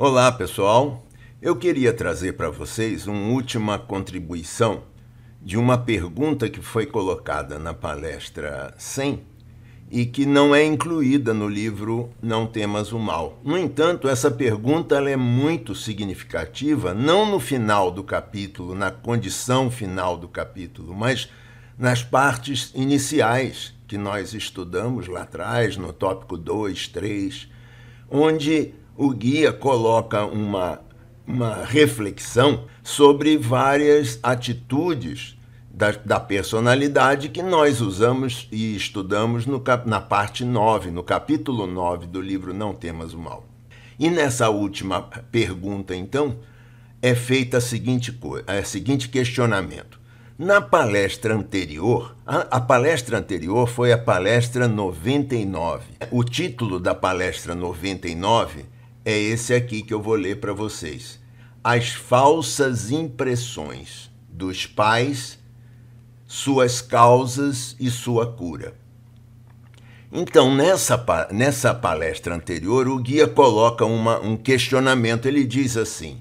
Olá, pessoal. Eu queria trazer para vocês uma última contribuição de uma pergunta que foi colocada na palestra 100 e que não é incluída no livro Não Temas o Mal. No entanto, essa pergunta é muito significativa, não no final do capítulo, na condição final do capítulo, mas nas partes iniciais que nós estudamos lá atrás, no tópico 2, 3, onde o guia coloca uma, uma reflexão sobre várias atitudes da, da, personalidade que nós usamos e estudamos no, na parte 9, no capítulo 9 do livro Não Temas o Mal. E nessa última pergunta, então, é feita a seguinte, a seguinte questionamento. Na palestra anterior, a, a palestra anterior foi a palestra 99. O título da palestra 99 é esse aqui que eu vou ler para vocês. As falsas impressões dos pais suas causas e sua cura. Então, nessa, nessa palestra anterior, o guia coloca uma, um questionamento. Ele diz assim: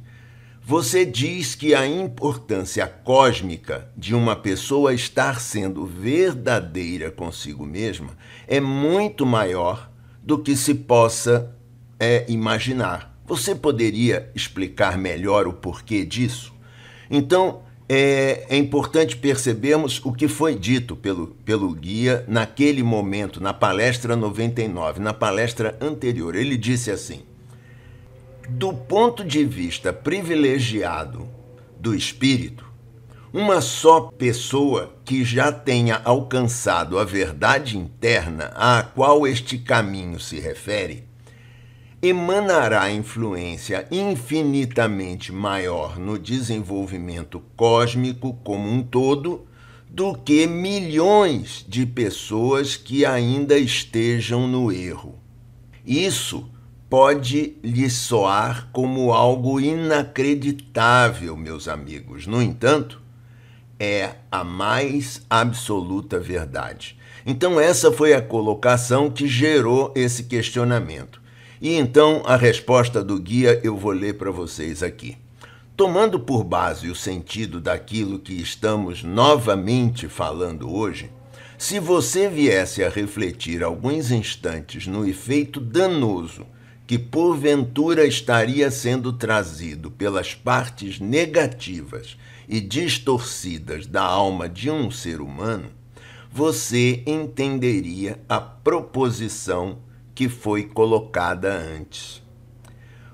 Você diz que a importância cósmica de uma pessoa estar sendo verdadeira consigo mesma é muito maior do que se possa é, imaginar. Você poderia explicar melhor o porquê disso? Então, é, é, importante percebermos o que foi dito pelo, pelo guia naquele momento, na palestra 99, na palestra anterior. Ele disse assim: do ponto de vista privilegiado do espírito, uma só pessoa que já tenha alcançado a verdade interna à qual este caminho se refere emanará influência infinitamente maior no desenvolvimento cósmico como um todo do que milhões de pessoas que ainda estejam no erro. Isso pode lhe soar como algo inacreditável, meus amigos. No entanto, é a mais absoluta verdade. Então, essa foi a colocação que gerou esse questionamento. E então a resposta do guia eu vou ler para vocês aqui. Tomando por base o sentido daquilo que estamos novamente falando hoje, se você viesse a refletir alguns instantes no efeito danoso que porventura estaria sendo trazido pelas partes negativas e distorcidas da alma de um ser humano, você entenderia a proposição que foi colocada antes.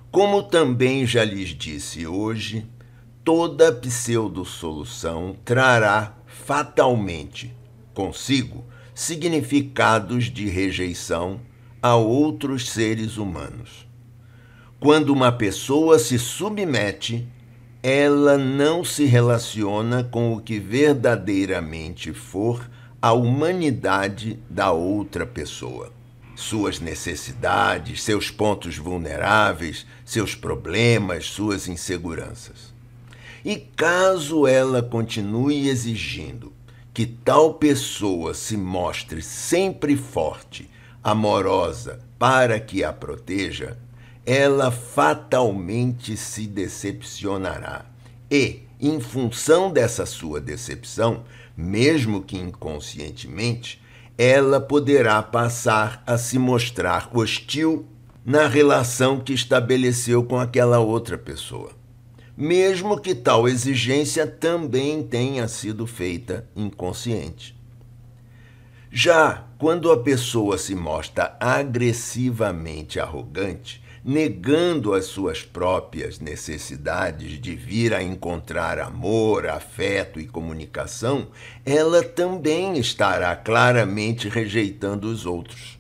Como também já lhes disse hoje, toda pseudo-solução trará fatalmente consigo significados de rejeição a outros seres humanos. Quando uma pessoa se submete, ela não se relaciona com o que verdadeiramente for a humanidade da outra pessoa suas necessidades, seus pontos vulneráveis, seus problemas, suas inseguranças. E caso ela continue exigindo que tal pessoa se mostre sempre forte, amorosa, para que a proteja, ela fatalmente se decepcionará. E, em função dessa sua decepção, mesmo que inconscientemente, ela poderá passar a se mostrar hostil na relação que estabeleceu com aquela outra pessoa, mesmo que tal exigência também tenha sido feita inconsciente. Já quando a pessoa se mostra agressivamente arrogante, negando as suas próprias necessidades de vir a encontrar amor, afeto e comunicação, ela também estará claramente rejeitando os outros.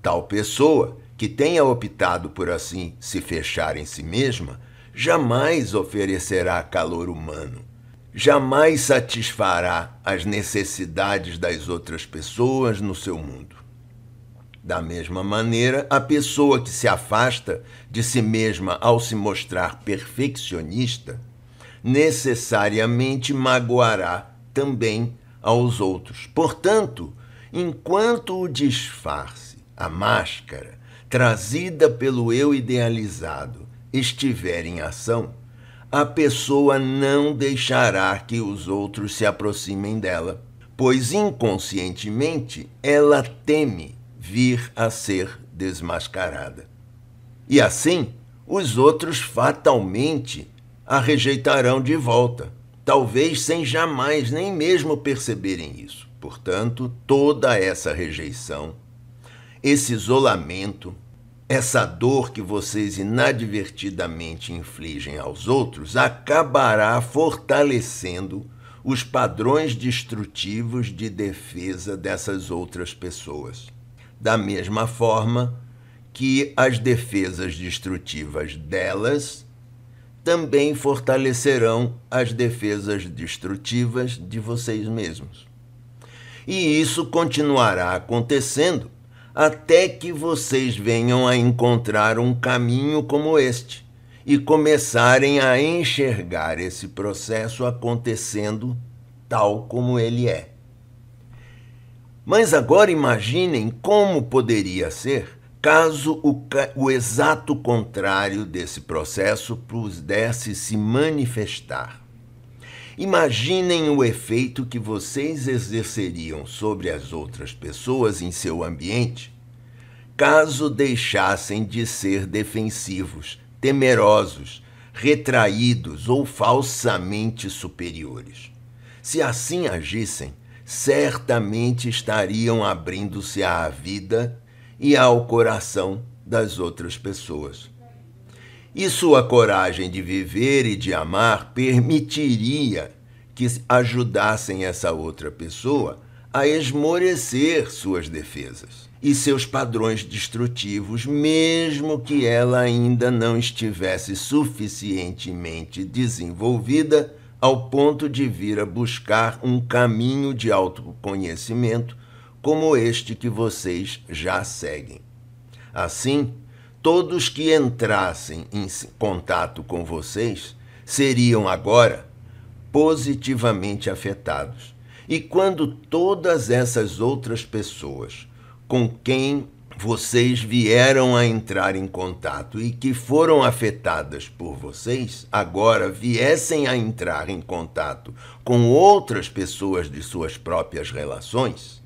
Tal pessoa, que tenha optado por assim se fechar em si mesma, jamais oferecerá calor humano, jamais satisfará as necessidades das outras pessoas no seu mundo. Da mesma maneira, a pessoa que se afasta de si mesma ao se mostrar perfeccionista necessariamente magoará também aos outros. Portanto, enquanto o disfarce, a máscara, trazida pelo eu idealizado, estiver em ação, a pessoa não deixará que os outros se aproximem dela, pois inconscientemente ela teme vir a ser desmascarada. E assim, os outros fatalmente a rejeitarão de volta, talvez sem jamais nem mesmo perceberem isso. Portanto, toda essa rejeição, esse isolamento, essa dor que vocês inadvertidamente infligem aos outros acabará fortalecendo os padrões destrutivos de defesa dessas outras pessoas. Da mesma forma que as defesas destrutivas delas também fortalecerão as defesas destrutivas de vocês mesmos. E isso continuará acontecendo até que vocês venham a encontrar um caminho como este e começarem a enxergar esse processo acontecendo tal como ele é. Mas agora imaginem como poderia ser caso o, o exato contrário desse processo pudesse se manifestar. Imaginem o efeito que vocês exerceriam sobre as outras pessoas em seu ambiente caso deixassem de ser defensivos, temerosos, retraídos ou falsamente superiores. Se assim agissem, certamente estariam abrindo-se à vida e ao coração das outras pessoas. E sua coragem de viver e de amar permitiria que ajudassem essa outra pessoa a esmorecer suas defesas e seus padrões destrutivos, mesmo que ela ainda não estivesse suficientemente desenvolvida ao ponto de vir a buscar um caminho de autoconhecimento como este que vocês já seguem. Assim, todos que entrassem em contato com vocês seriam agora positivamente afetados. E quando todas essas outras pessoas com quem vocês vieram a entrar em contato e que foram afetadas por vocês, agora viessem a entrar em contato com outras pessoas de suas próprias relações,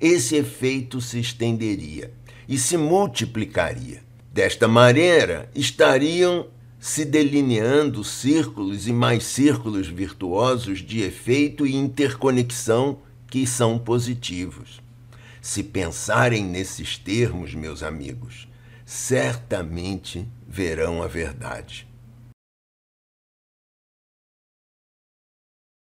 esse efeito se estenderia e se multiplicaria. Desta maneira, estariam se delineando círculos e mais círculos virtuosos de efeito e interconexão que são positivos. Se pensarem nesses termos, meus amigos, certamente verão a verdade.